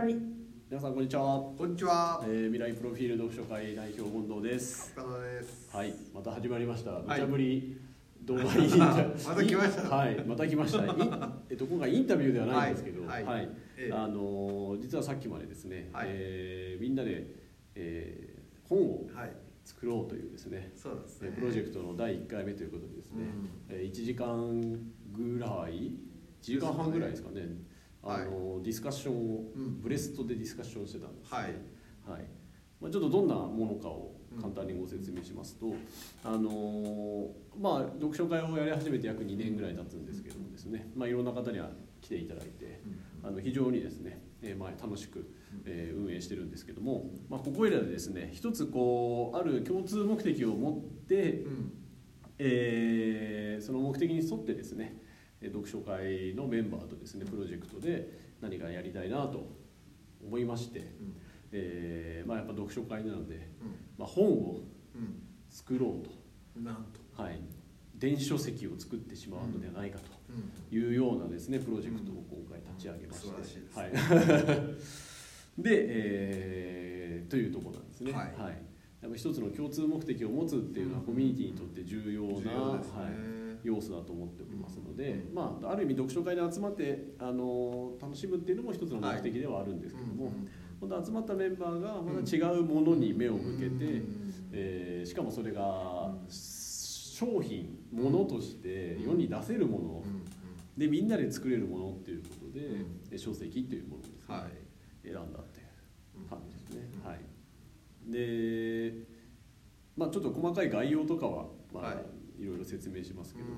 まり。皆さんこんにちは。こんにちは、えー、未来プロフィール読書会代表近藤です。岡田です。はいまた始まりました。い。無茶ぶり動画インタまた来ました。はいまた来ました。いえっと今回インタビューではないんですけどは、はい。いはい。ええ。あのー実はさっきまでですね、はい。えーみんなで、えー本をはい。作ろうというですねそうですね。えープロジェクトの第1回目ということでですね、うん。えー1時間ぐらい1時間半ぐらいですかねあのディスカッションを、うんブレストでディスカッションしてたんですね。はい。はい。まあ、ちょっとどんなものかを簡単にご説明しますと、あのーまあ読書会をやり始めて約2年ぐらい経つんですけどもですね、まあ、いろんな方には来ていただいてあの非常にですね、えーまあ、楽しく、えー運営してるんですけども、まあ、ここいらでですね一つこうある共通目的を持って、うん。えーその目的に沿ってですねえー読書会のメンバーとですねプロジェクトで何かやりたいなと思いまして、えーまあ、やっぱ読書会なので、まあ、本をうん。作ろうと、うんなんと。はい、電子書籍を作ってしまうのではないかうん。というようなですねプロジェクトを今回立ち上げまして、はい、で、えーというところなんですね。はい。やっぱ一つの共通目的を持つっていうのはうん。コミュニティにとって重要な、ね。はい、要素だと思っておりますので、うん。まあ、ある意味読書会で集まってあの楽しむっていうのも一つの目的ではあるんですけども、本当集まったメンバーがまた違うものに目を向けて、えーしかもそれが商品ものとして世に出せるもの。でみんなで作れるものっていうことで、うん。え書籍っていうものをですね、はい。選んだっていう感じですね。はい、で、まあ、ちょっと細かい概要とかは、まあはいい、ろいろ説明しますけども、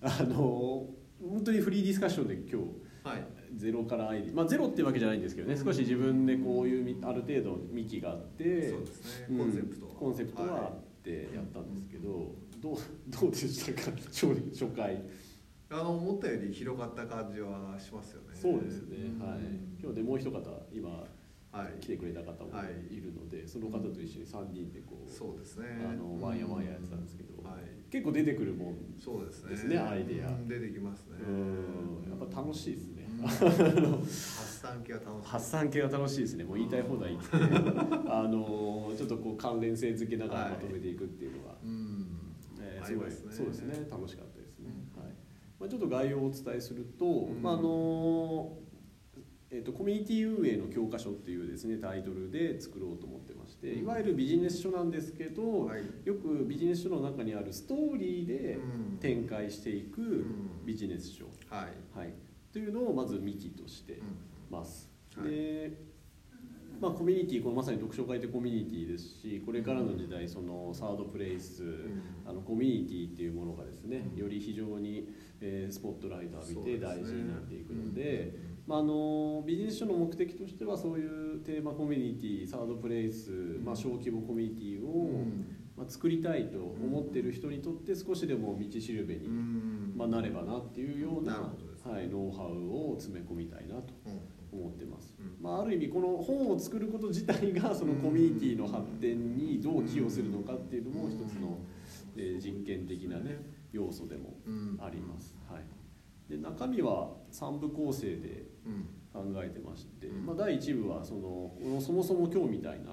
あの本当にフリーディスカッションで今日はい。ゼロからアイディまあゼロってわけじゃないんですけどね。少し自分でこういうみある程度幹があってそうですうん。ねコンセプトコンセプトがあってやったんですけど、どうどうでしたか？初初回。あの思ったより広がった感じはしますよね。そうですね、うん。はい。今日でもう一方今はい。来てくれた方もはいいるので、その方と一緒に3人でこうそうですね。あのワンヤワンヤやってたんですけど、はい結構出てくるもんそうですね。アイデア。うん出てきますね。うん。やっぱ楽しいですね、うん。発散系は楽しい。発散系が楽しいですね。もう言いたい放題言って。あのちょっとこう関連性付けながらまとめていくっていうのが、うん。えーすごいねそうですね。楽しかったですね、うん。はい。まあ、ちょっと概要をお伝えすると、うん。まああのえー、とコミュニティ運営の教科書っていうですねタイトルで作ろうと思ってましていわゆるビジネス書なんですけど、はい。よくビジネス書の中にあるストーリーでうん。展開していくん。ビジネス書、はい。はい、というのをまず幹としてます。はい。でまあ、コミュニティこのまさに読書会ってコミュニティですしこれからの時代そのサードプレイス、あのコミュニティっていうものがですね、うん。より非常に、えースポットライト浴びて大事になっていくのでうんまあ、あのビジネス書の目的としてはそういうテーマコミュニティサードプレイス、まあ、小規模コミュニティを、まあ、作りたいと思ってる人にとって少しでも道しるべに、うん。まあ、なればなっていうようなはい、ノウハウを詰め込みたいなとうん。思ってます、うん。まあ、ある意味この本を作ること自体がそのコミュニティの発展にどう寄与するのかっていうのも一つの、えー実験的なね要素でもうん。あります、はい、で中身は3部構成でうん考えてまして、うん。まあ、第1部はそのそもそも今日みたいな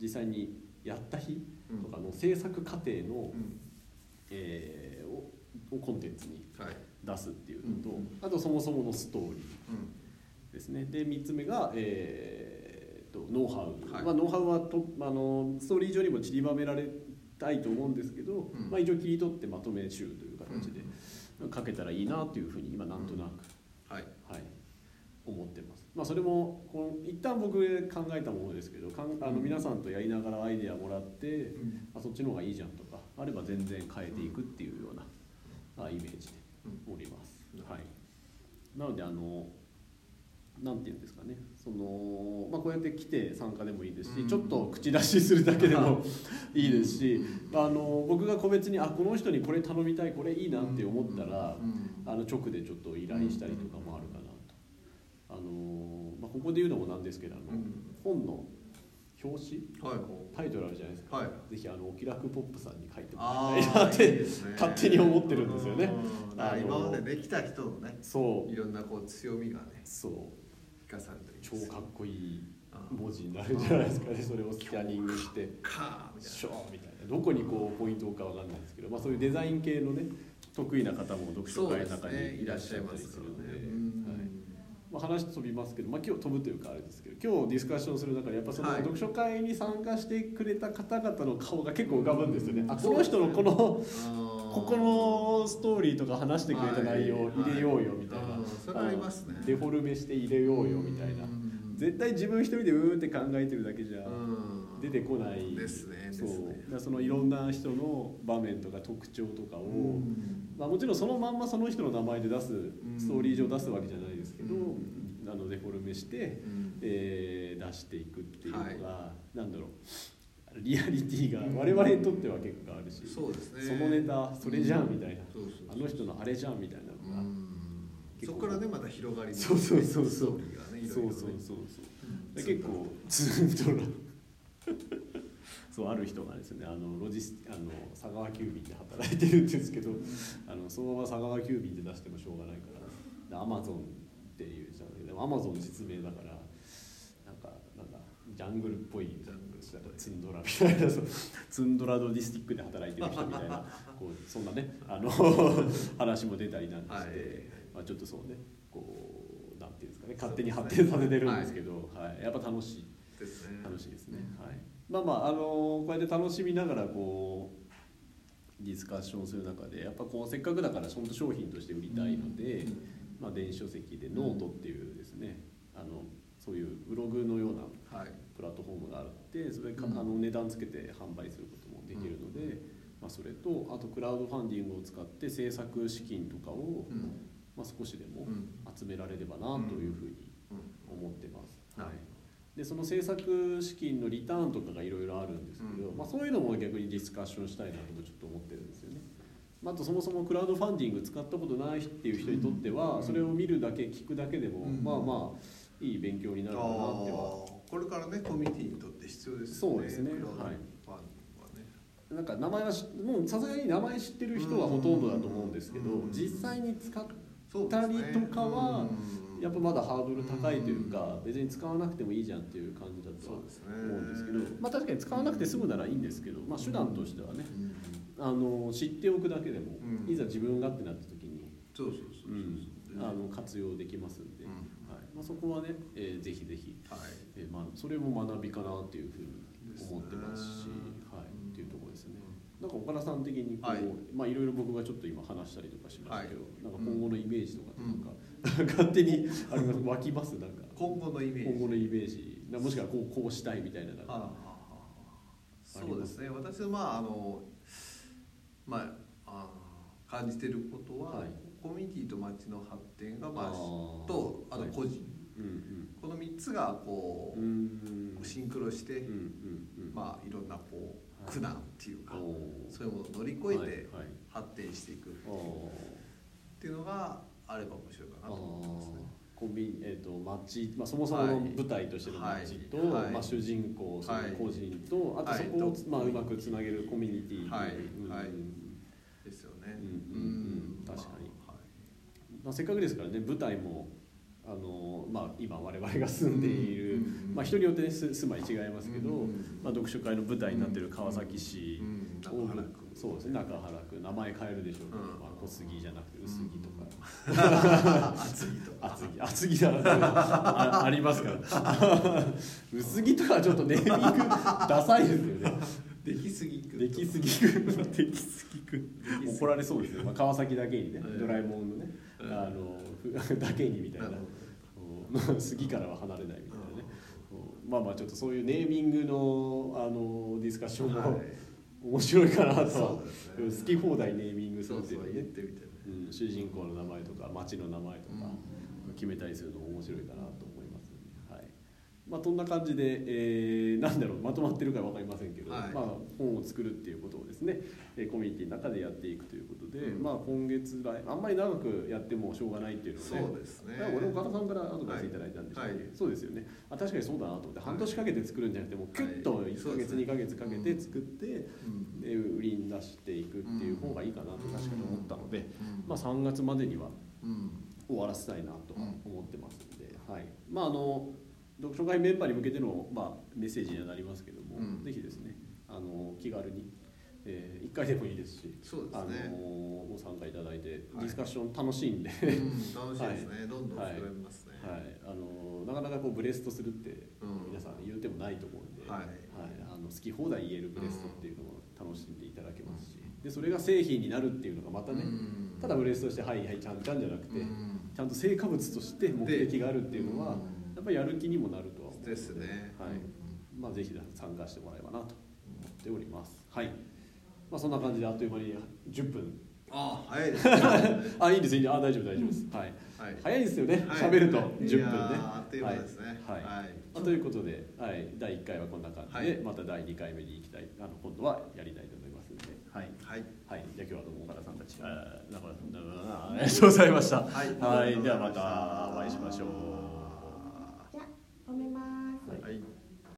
実際にやった日とかの制作過程の、うん。えーををコンテンツにはい。出すっていうのと、うんあとそもそものストーリーうん。ですね。で3つ目が、えー、とノウハウ、はい。まあ、ノウハウはとあのストーリー上にも散りばめられたいと思うんですけど、うん。まあ、一応切り取ってまとめ集という形で書けたらいいなというふうに今なんとなく、はいはい、思ってます、まあ、それもこの一旦僕で考えたものですけどかんあのうん。皆さんとやりながらアイデアもらって、あそっちの方がいいじゃんとかあれば全然変えていくっていうような、あイメージでおります、はい、なのであのなんていうんですかね。その、まあ、こうやって来て参加でもいいですし、うん。ちょっと口出しするだけでも いいですし、あの僕が個別にあこの人にこれ頼みたいこれいいなって思ったら、うん。あの直でちょっと依頼したりとかもあるかな。と、あのまあ、ここで言うのもなんですけどあの、うん。本の表紙はい。タイトルあるじゃないですか、はい。ぜひあのお気楽ポップさんに書いてもあらいたいなって ね。勝手に思ってるんですよね。うん。あの今までね来た人のねそう。いろんなこう強みがねそう。生かされたり超かっこいいあ文字になるんじゃないですか。ねそれをスキャニングしてカーみたいショーみたいな。どこにこうポイントかわかんないですけど、まあ、そういうデザイン系のね得意な方も読書会の中にいらっしゃったりするので。はいまあ、話飛びますけど、まあ、今日飛ぶというかあれですけど今日ディスカッションする中でやっぱそのはい。読書会に参加してくれた方々の顔が結構浮かぶんですよね。あうん。この人のこのこここのストーリーとか話してくれた内容を入れようよみたいな、それありますね。デフォルメして入れようよみたいな。絶対自分一人でうーんって考えてるだけじゃ出てこない。ですねそう。そのいろんな人の場面とか特徴とかを、まあ、もちろんそのまんまその人の名前で出すストーリー上出すわけじゃないですけど、うん。あのデフォルメして、えー出していくっていうのが、なんだろう。リアリティが我々にとっては結構あるし、そうですね。そのネタそれじゃんみたいな、あの人のあれじゃんみたいなのが、そこからねまた広がりそうそうそうそう。そうそうそうそう。結構ツンとら そうある人がですねあのロジスあの佐川急便で働いてるんですけどあのそのまま佐川急便で出してもしょうがないからアマゾンっていうじゃんでもアマゾン実名だからなんかなんだジャングルっぽいジャングルツンドラみたいなそうツンドラドディスティックで働いてる人みたいな こうそんなねあの 話も出たりなんかして、はい。まあ、ちょっとそうねこうなんていうんですかね勝手に発展させてるんですけど、はい。やっぱ楽しい。ですね。楽しいですね、はい、まあまああのこうやって楽しみながらこうディスカッションする中でやっぱこうせっかくだから本当商品として売りたいので、まあ、電子書籍でノートっていうですねあのそういうブログのようなはい。プラットフォームがあってそれか、うん。あの値段つけて販売することもできるので、まあ、それとあとクラウドファンディングを使って制作資金とかを、うん。まあ、少しでもうん。集められればなというふうに思ってます。はい。でその制作資金のリターンとかがいろいろあるんですけど、うん。まあ、そういうのも逆にディスカッションしたいなとちょっと思ってるあ、あとそもそもクラウドファンディング使ったことないっていう人にとっては、うん。それを見るだけ聞くだけでも、うん。まあまあいい勉強になるかなっては。これからねコミュニティにとって必要ですよそうですね。はいなんか名前はしもうさすがに名前知ってる人はほとんどだと思うんですけど、うん。実際に使ったりとかはうん。やっぱまだハードル高いというか、別に使わなくてもいいじゃんっていう感じだとは思うんですけど、まあ、確かに使わなくて済むならいいんですけど、まあ、手段としてはね。うんあの知っておくだけでも、うん。いざ自分がってなった時に、そうそうそうそうう。んあの活用できますんで、うん。はい。まあ、そこはね、えーぜひぜひ、はい。えーまあ、それも学びかなっていうふうに思ってますし、はい、うん。っていうところですね。なんか岡田さん的にこう、はい。まあいろいろ僕がちょっと今話したりとかしましたけど、はい。なんか今後のイメージとかってなんか、勝手にあります？湧きます？なんか。今後のイメージ。今後のイメージ。なもしくはこうこうしたいみたいななんかそうですね。私はまああのまああの感じてることは、はい。コミュニティと街の発展がまああー。とあとはい。個人、うんこの3つがこうんうん。うシンクロして、うんうんうん。まあいろんなこうはい。苦難っていうか、おー。そういうものを乗り越えてはいはい。発展していくっあていうのがあれば面白いかーなと思ってますね。コンビニえー、と街、まあ、そもそもの舞台としての街と、はい。はい。まあ、主人公そのはい個人と、あとはいそこを、とまあ、うまくつなげるコミュニティはいう。んはい。ですよね。うんうんうん。確かに。まあせっかくですからね舞台もあの、まあ、今我々が住んでいる、うんまあ、人によって、ね、住住まい違いますけど、うんまあ、読書会の舞台になっている川崎市、うん中大原区そうですね。中原区名前変えるでしょうけど、うん。まあ、小杉じゃなくて薄木とか、暑いとか。厚木。厚木だな。ってあありますから。薄着とかはちょっとネーミングダサいですよね。できすぎく できすぎく。できすぎく。怒られそうですね、まあ、川崎だけにね、うん。ドラえもんのね、うん。あのふだけにみたいな。杉からは離れないみたいなね、うん。まあまあちょっとそういうネーミングのあのディスカッションも、はい面白いかなと。ね。好き放題ネーミングするっていうのね言ってみてね。うん、主人公の名前とか町の名前とかう決めたりするのも面白いかなとまあ、こんな感じで、えーなんだろうまとまってるか分かりませんけど、はい。まあ、本を作るっていうことをですねえーコミュニティの中でやっていくということで、うん。まあ、今月来あんまり長くやってもしょうがないっていうのでそうですね。だから俺岡田さんからアドバイスいただいたんでしたっけ、はい。はい。そうですよね。あ確かにそうだなと思ってはい。半年かけて作るんじゃなくてもうキュッとはい。1ヶ月、ね2ヶ月かけて作って、うんで売りに出していくっていう方がいいかなと確かに思ったので、うん。まあ、3月までにはうん。終わらせたいなとは思ってますので、はい。まああの読書会メンバーに向けての、まあ、メッセージにはなりますけども、うん。ぜひですねあの気軽に、え1回でもいいですしそうですあのねご参加いただいて、はい。ディスカッション楽しいんで、うん、楽しいですね、どんどん膨らみますね。はい、あのなかなかこうブレストするってうん。皆さん言うてもないと思うんで、はい。あの好き放題言えるブレストっていうのを楽しんでいただけますし、でそれが製品になるっていうのがまたね、うん。ただブレストして「はいはいちゃんちゃん」じゃなくて、うん。ちゃんと成果物として目的があるっていうのはうん。やっぱりやる気にもなるとは思うので。ですね。はい。うんまあ、ぜひ参加してもらえばなと思っております。はい。まあ、そんな感じであっという間に10分。あ早いですね。あいいんですいいんです。あ大丈夫大丈夫です、はい、はい。早いですよね。はい。喋、ると。い10分ね。あっという間ですね。はい、はい。ということで、はい、第1回はこんな感じで、はい。また第2回目に行きたいあの今度はやりたいと思いますので、はい。はい。はい、じゃあ今日はどうも岡田さんたち。あー中村さんありがとうございました。はい。はい、ではまたお会いしましょう。止めます。はい